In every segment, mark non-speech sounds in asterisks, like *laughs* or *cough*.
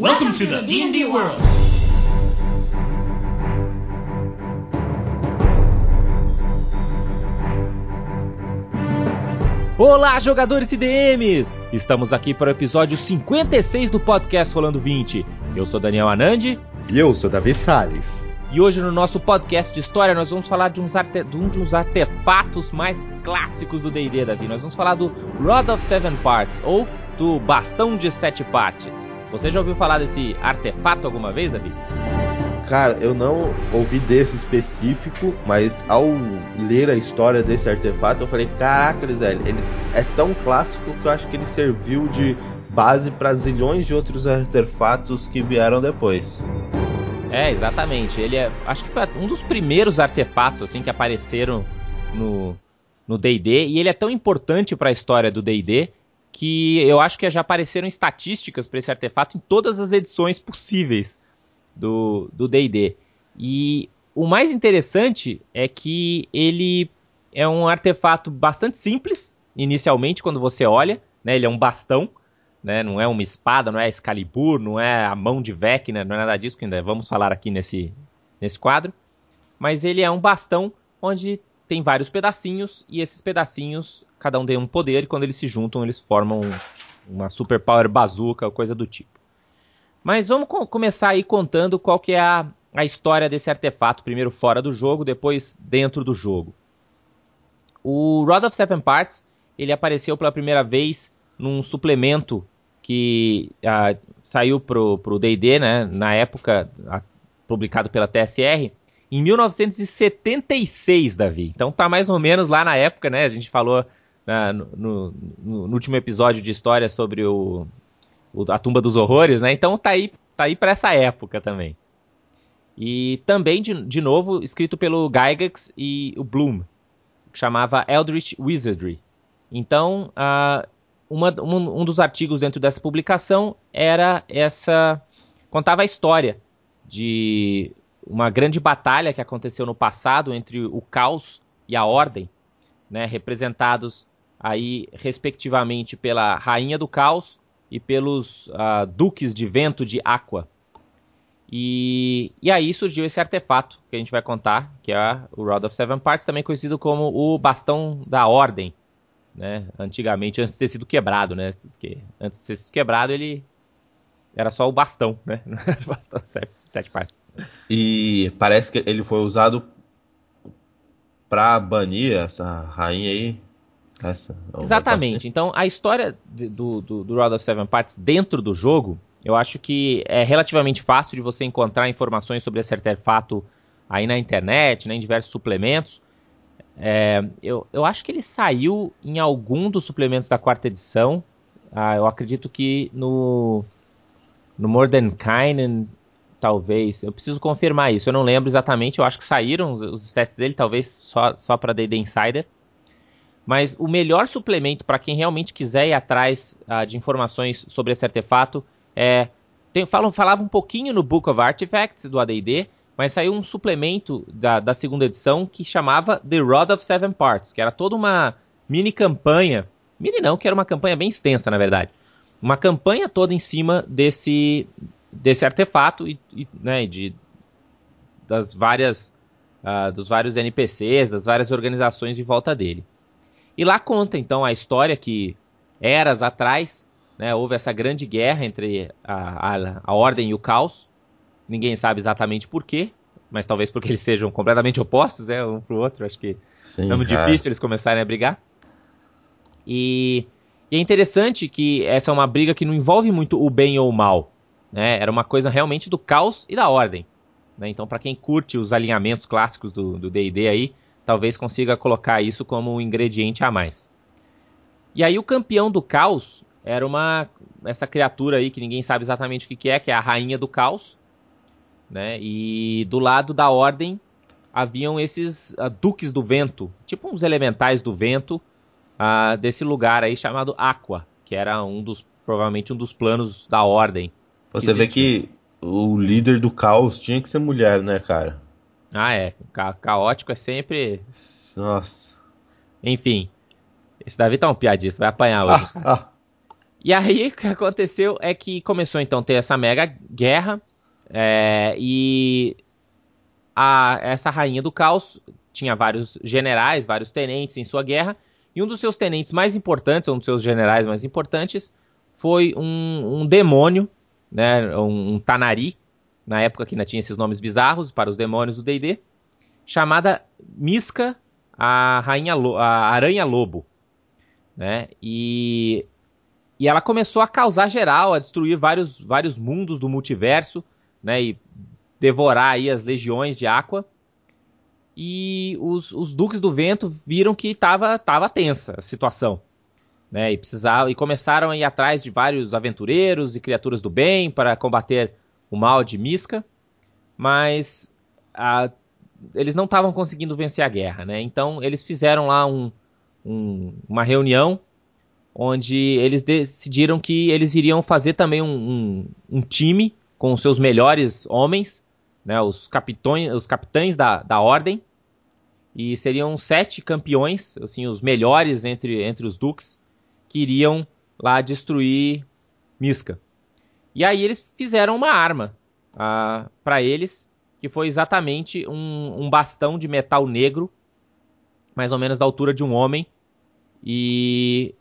Welcome to the D&D world. Olá, jogadores e DMs! Estamos aqui para o episódio 56 do podcast Rolando 20. Eu sou Daniel Anandi. E eu sou Davi Salles. E hoje no nosso podcast de história nós vamos falar de, uns arte... de um dos artefatos mais clássicos do D&D, Davi. Nós vamos falar do Rod of Seven Parts, ou do Bastão de Sete Partes. Você já ouviu falar desse artefato alguma vez, Davi? Cara, eu não ouvi desse específico, mas ao ler a história desse artefato, eu falei, caraca, velho, ele é tão clássico que eu acho que ele serviu de base para zilhões de outros artefatos que vieram depois. É, exatamente. Ele é, acho que foi um dos primeiros artefatos assim que apareceram no no D&D e ele é tão importante para a história do D&D que eu acho que já apareceram estatísticas para esse artefato em todas as edições possíveis do D&D. E o mais interessante é que ele é um artefato bastante simples, inicialmente, quando você olha. Né? Ele é um bastão, né? não é uma espada, não é Excalibur, não é a mão de Vecna, não é nada disso, que ainda vamos falar aqui nesse, nesse quadro. Mas ele é um bastão onde tem vários pedacinhos, e esses pedacinhos, cada um tem um poder, e quando eles se juntam, eles formam uma super power bazooka, coisa do tipo. Mas vamos co começar aí contando qual que é a, a história desse artefato, primeiro fora do jogo, depois dentro do jogo. O Rod of Seven Parts, ele apareceu pela primeira vez num suplemento que uh, saiu pro, pro D&D, né, na época, uh, publicado pela TSR, em 1976, Davi. Então tá mais ou menos lá na época, né, a gente falou uh, no, no, no, último episódio de história sobre o, a Tumba dos Horrores, né? Então tá aí, tá aí para essa época também. E também, de, de novo, escrito pelo Gygax e o Bloom, que chamava Eldritch Wizardry. Então, uh, uma, um, um, dos artigos dentro dessa publicação era essa. contava a história de uma grande batalha que aconteceu no passado entre o caos e a ordem, né, representados aí respectivamente pela rainha do caos e pelos uh, duques de vento de Aqua. E, e aí surgiu esse artefato que a gente vai contar, que é o Rod of Seven Parts, também conhecido como o Bastão da Ordem, né? Antigamente, antes de ter sido quebrado, né? Porque antes de ter sido quebrado, ele era só o bastão, né? *laughs* bastão sete, sete partes. E parece que ele foi usado para banir essa rainha aí essa, Exatamente. Então, a história do, do, do Rod of Seven Parts dentro do jogo, eu acho que é relativamente fácil de você encontrar informações sobre esse artefato aí na internet, né, em diversos suplementos. É, eu, eu acho que ele saiu em algum dos suplementos da quarta edição. Ah, eu acredito que no, no More Than Kind, talvez. Eu preciso confirmar isso. Eu não lembro exatamente. Eu acho que saíram os, os stats dele, talvez só, só para D&D Insider. Mas o melhor suplemento para quem realmente quiser ir atrás uh, de informações sobre esse artefato é. Tem, falam, falava um pouquinho no Book of Artifacts do ADD, mas saiu um suplemento da, da segunda edição que chamava The Rod of Seven Parts, que era toda uma mini campanha. Mini não, que era uma campanha bem extensa, na verdade. Uma campanha toda em cima desse, desse artefato e, e né, de, das várias, uh, dos vários NPCs, das várias organizações em volta dele. E lá conta então a história que eras atrás né, houve essa grande guerra entre a, a, a ordem e o caos. Ninguém sabe exatamente por quê, mas talvez porque eles sejam completamente opostos, né, um pro outro. Acho que Sim, é muito cara. difícil eles começarem a brigar. E, e, é interessante que essa é uma briga que não envolve muito o bem ou o mal. Né? Era uma coisa realmente do caos e da ordem. Né? Então, para quem curte os alinhamentos clássicos do D&D aí, talvez consiga colocar isso como um ingrediente a mais. E aí o campeão do caos era uma essa criatura aí que ninguém sabe exatamente o que, é, que é a rainha do caos, né? E do lado da ordem haviam esses uh, duques do vento, tipo uns elementais do vento uh, desse lugar aí chamado Aqua, que era um dos provavelmente um dos planos da ordem. Você vê que o líder do caos tinha que ser mulher, né, cara? Ah, é. Ca caótico é sempre. Nossa. Enfim. Esse Davi tá um piadista, vai apanhar hoje. Ah, ah. E aí o que aconteceu é que começou então a ter essa mega guerra é, e a, essa rainha do caos tinha vários generais, vários tenentes em sua guerra e um dos seus tenentes mais importantes, um dos seus generais mais importantes, foi um, um demônio, né, um, um Tanari, na época que ainda tinha esses nomes bizarros para os demônios do D&D, chamada Miska, a rainha, a aranha lobo, né? E e ela começou a causar geral, a destruir vários, vários mundos do multiverso, né? E devorar aí as legiões de Aqua. E os, os Duques do Vento viram que estava tava tensa a situação. Né, e precisavam e começaram a ir atrás de vários aventureiros e criaturas do bem para combater o mal de Miska, mas a, eles não estavam conseguindo vencer a guerra, né? Então eles fizeram lá um, um, uma reunião onde eles decidiram que eles iriam fazer também um, um, time com os seus melhores homens, né, os, capitões, os capitães da, da ordem, e seriam sete campeões, assim, os melhores entre, entre os duques, que iriam lá destruir Miska. E aí eles fizeram uma arma uh, para eles, que foi exatamente um, um bastão de metal negro, mais ou menos da altura de um homem, e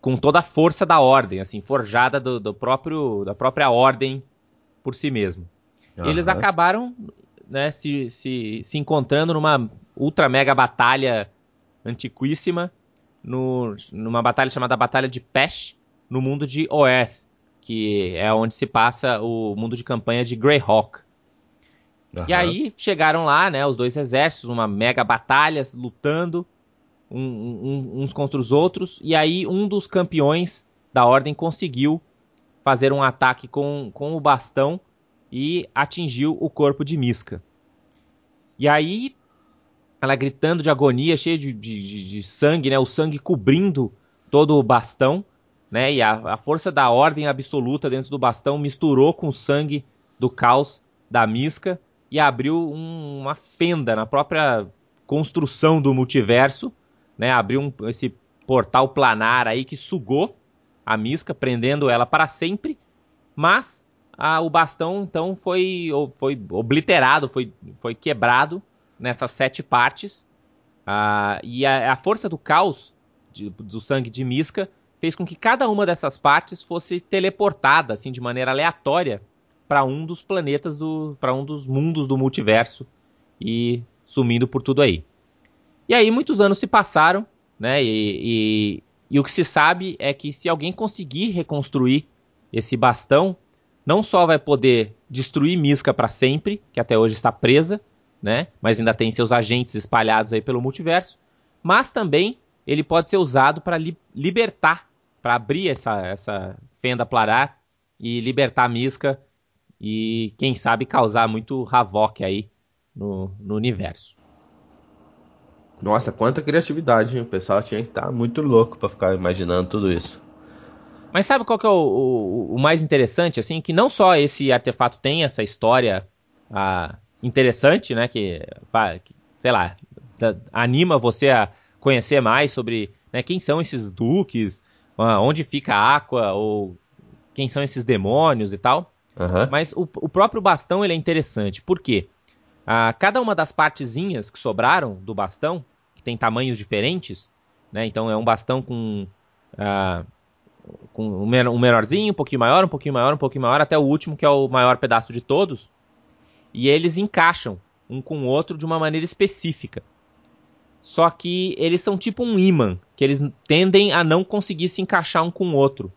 com toda a força da ordem, assim, forjada do, do próprio, da própria ordem por si mesmo. Uhum. Eles acabaram né, se, se, se encontrando numa ultra mega batalha antiquíssima, no, numa batalha chamada Batalha de Pesh, no mundo de Oath, que é onde se passa o mundo de campanha de Greyhawk. Uhum. E aí chegaram lá, né, os dois exércitos, uma mega batalha, lutando, um, um, uns contra os outros, e aí um dos campeões da ordem conseguiu fazer um ataque com, com o bastão e atingiu o corpo de Miska. E aí, ela gritando de agonia, cheia de, de, de sangue, né? O sangue cobrindo todo o bastão, né? E a, a, força da ordem absoluta dentro do bastão misturou com o sangue do caos da Miska e abriu um, uma fenda na própria construção do multiverso né, abriu um, esse portal planar aí que sugou a Misca, prendendo ela para sempre, mas a, o bastão então foi, foi obliterado, foi, foi quebrado nessas sete partes, uh, e a, a, força do caos de, do sangue de Misca fez com que cada uma dessas partes fosse teleportada assim de maneira aleatória para um dos planetas do para um dos mundos do multiverso e sumindo por tudo aí. E aí muitos anos se passaram, né? E, e, e o que se sabe é que se alguém conseguir reconstruir esse bastão, não só vai poder destruir Miska para sempre, que até hoje está presa, né? Mas ainda tem seus agentes espalhados aí pelo multiverso, mas também ele pode ser usado para li libertar, para abrir essa, essa fenda planar e libertar Miska e quem sabe causar muito havoc aí no, no universo. Nossa, quanta criatividade, hein? O pessoal tinha que estar tá muito louco para ficar imaginando tudo isso. Mas sabe qual que é o, o, o, mais interessante, assim? Que não só esse artefato tem essa história ah, interessante, né? Que, que, sei lá, anima você a conhecer mais sobre né, quem são esses duques, ah, onde fica a Aqua, ou quem são esses demônios e tal. Uhum. Mas o, o, próprio bastão ele é interessante. Por quê? Ah, cada uma das partezinhas que sobraram do bastão, que tem tamanhos diferentes, né? Então é um bastão com, ah, com um, menorzinho, um pouquinho maior, um pouquinho maior, um pouquinho maior, até o último, que é o maior pedaço de todos. E eles encaixam um com o outro de uma maneira específica. Só que eles são tipo um imã, que eles tendem a não conseguir se encaixar um com o outro,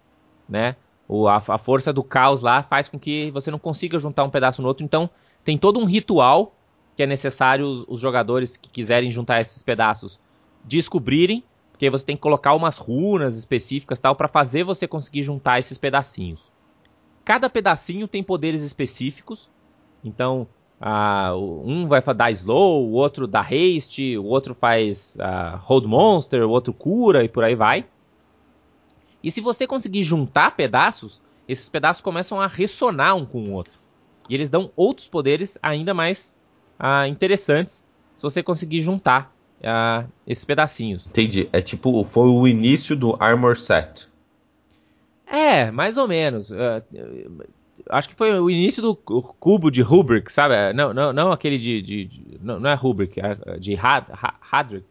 né? O, a, a força do caos lá faz com que você não consiga juntar um pedaço no outro. Então, tem todo um ritual que é necessário os, os jogadores que quiserem juntar esses pedaços descobrirem, porque você tem que colocar umas runas específicas tal para fazer você conseguir juntar esses pedacinhos. Cada pedacinho tem poderes específicos, então uh, um vai dar slow, o outro dá haste, o outro faz uh, hold monster, o outro cura e por aí vai. E se você conseguir juntar pedaços, esses pedaços começam a ressonar um com o outro. E eles dão outros poderes ainda mais ah, interessantes se você conseguir juntar ah, esses pedacinhos. Entendi. É tipo, foi o início do Armor Set. É, mais ou menos. Acho que foi o início do cubo de Rubric, sabe? Não, não, não aquele de. de, de não, não, é Rubric, é de Had, Hadric,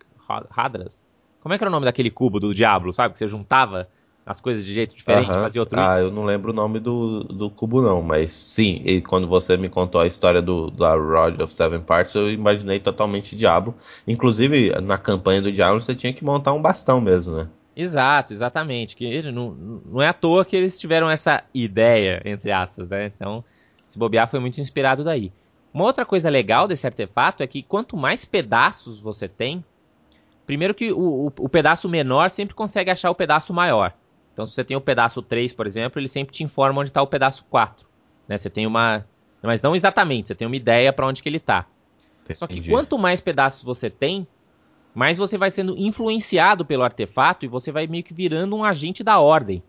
Hadras. Como é que era o nome daquele cubo do Diablo, sabe? Que você juntava as coisas de jeito diferente, uhum. fazia outro. Ah, eu não lembro o nome do, do cubo, não, mas sim, e quando você me contou a história do, da Rod of Seven Parts, eu imaginei totalmente Diablo. Inclusive, na campanha do Diablo, você tinha que montar um bastão mesmo, né? Exato, exatamente. Que não, não é à toa que eles tiveram essa ideia, entre aspas, né? Então, se bobear foi muito inspirado daí. Uma outra coisa legal desse artefato é que quanto mais pedaços você tem, primeiro que o, o, o pedaço menor sempre consegue achar o pedaço maior. Então, se você tem o pedaço 3, por exemplo, ele sempre te informa onde está o pedaço 4. Né? Você tem uma. Mas não exatamente, você tem uma ideia para onde que ele está. Só que quanto mais pedaços você tem, mais você vai sendo influenciado pelo artefato e você vai meio que virando um agente da ordem.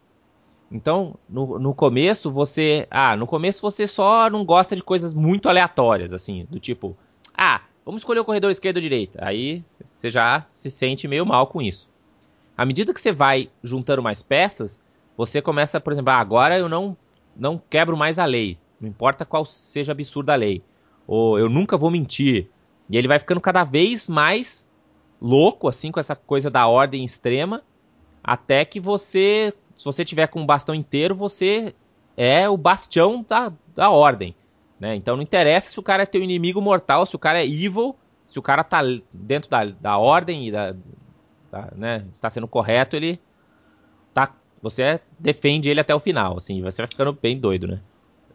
Então, no, no começo você. Ah, no começo você só não gosta de coisas muito aleatórias, assim, do tipo, ah, vamos escolher o corredor esquerdo ou direita. Aí você já se sente meio mal com isso. À medida que você vai juntando mais peças, você começa, por exemplo, ah, agora eu não, não quebro mais a lei. Não importa qual seja absurda a lei. Ou eu nunca vou mentir. E ele vai ficando cada vez mais louco, assim, com essa coisa da ordem extrema. Até que você, se você tiver com um bastão inteiro, você é o bastião da, da ordem. Né? Então não interessa se o cara é teu inimigo mortal, se o cara é evil, se o cara tá dentro da, da ordem e da, tá, né, está sendo correto, ele tá, você defende ele até o final, assim, você vai ficando bem doido, né?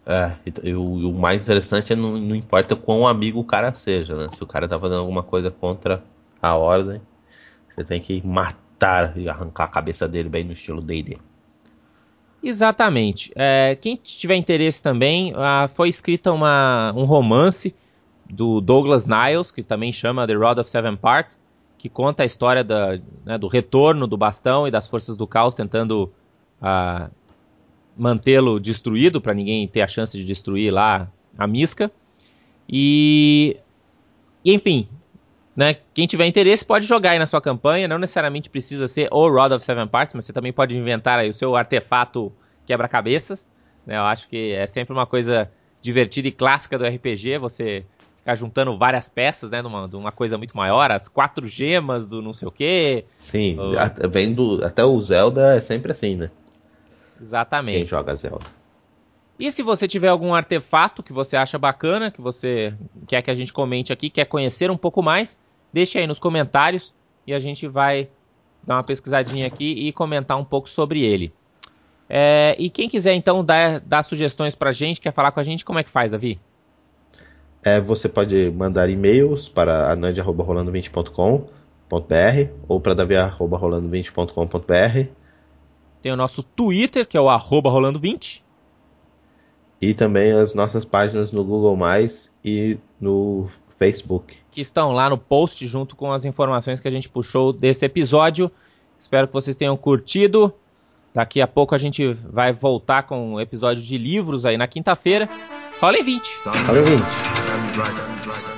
É, e, o, o, mais interessante é não, não importa quão amigo o cara seja, né? Se o cara tá fazendo alguma coisa contra a ordem, você tem que matar e arrancar a cabeça dele bem no estilo D&D. Exatamente. É, quem tiver interesse também, ah, foi escrita uma, um romance do Douglas Niles, que também chama The Rod of Seven Parts, que conta a história da, né, do retorno do bastão e das forças do caos tentando uh, mantê-lo destruído para ninguém ter a chance de destruir lá a Misca. E enfim, né, quem tiver interesse pode jogar aí na sua campanha, não necessariamente precisa ser o Rod of Seven Parts, mas você também pode inventar aí o seu artefato quebra-cabeças. Né, eu acho que é sempre uma coisa divertida e clássica do RPG, você ficar juntando várias peças, né, numa, de uma coisa muito maior, as quatro gemas do não sei o quê. Sim, ou... vendo até o Zelda é sempre assim, né? Exatamente. Quem joga Zelda. E se você tiver algum artefato que você acha bacana, que você quer que a gente comente aqui, quer conhecer um pouco mais, deixe aí nos comentários e a gente vai dar uma pesquisadinha aqui e comentar um pouco sobre ele. É, e quem quiser então dar, dar sugestões pra gente, quer falar com a gente, como é que faz, Davi? É, você pode mandar e-mails para anand.rolando20.com.br ou para davi.rolando20.com.br. Tem o nosso Twitter, que é o arroba rolando20. E também as nossas páginas no Google Mais e no Facebook. Que estão lá no post junto com as informações que a gente puxou desse episódio. Espero que vocês tenham curtido. Daqui a pouco a gente vai voltar com um episódio de livros aí na quinta-feira. Rola em 20. Rola em 20. Dragon, Dragon.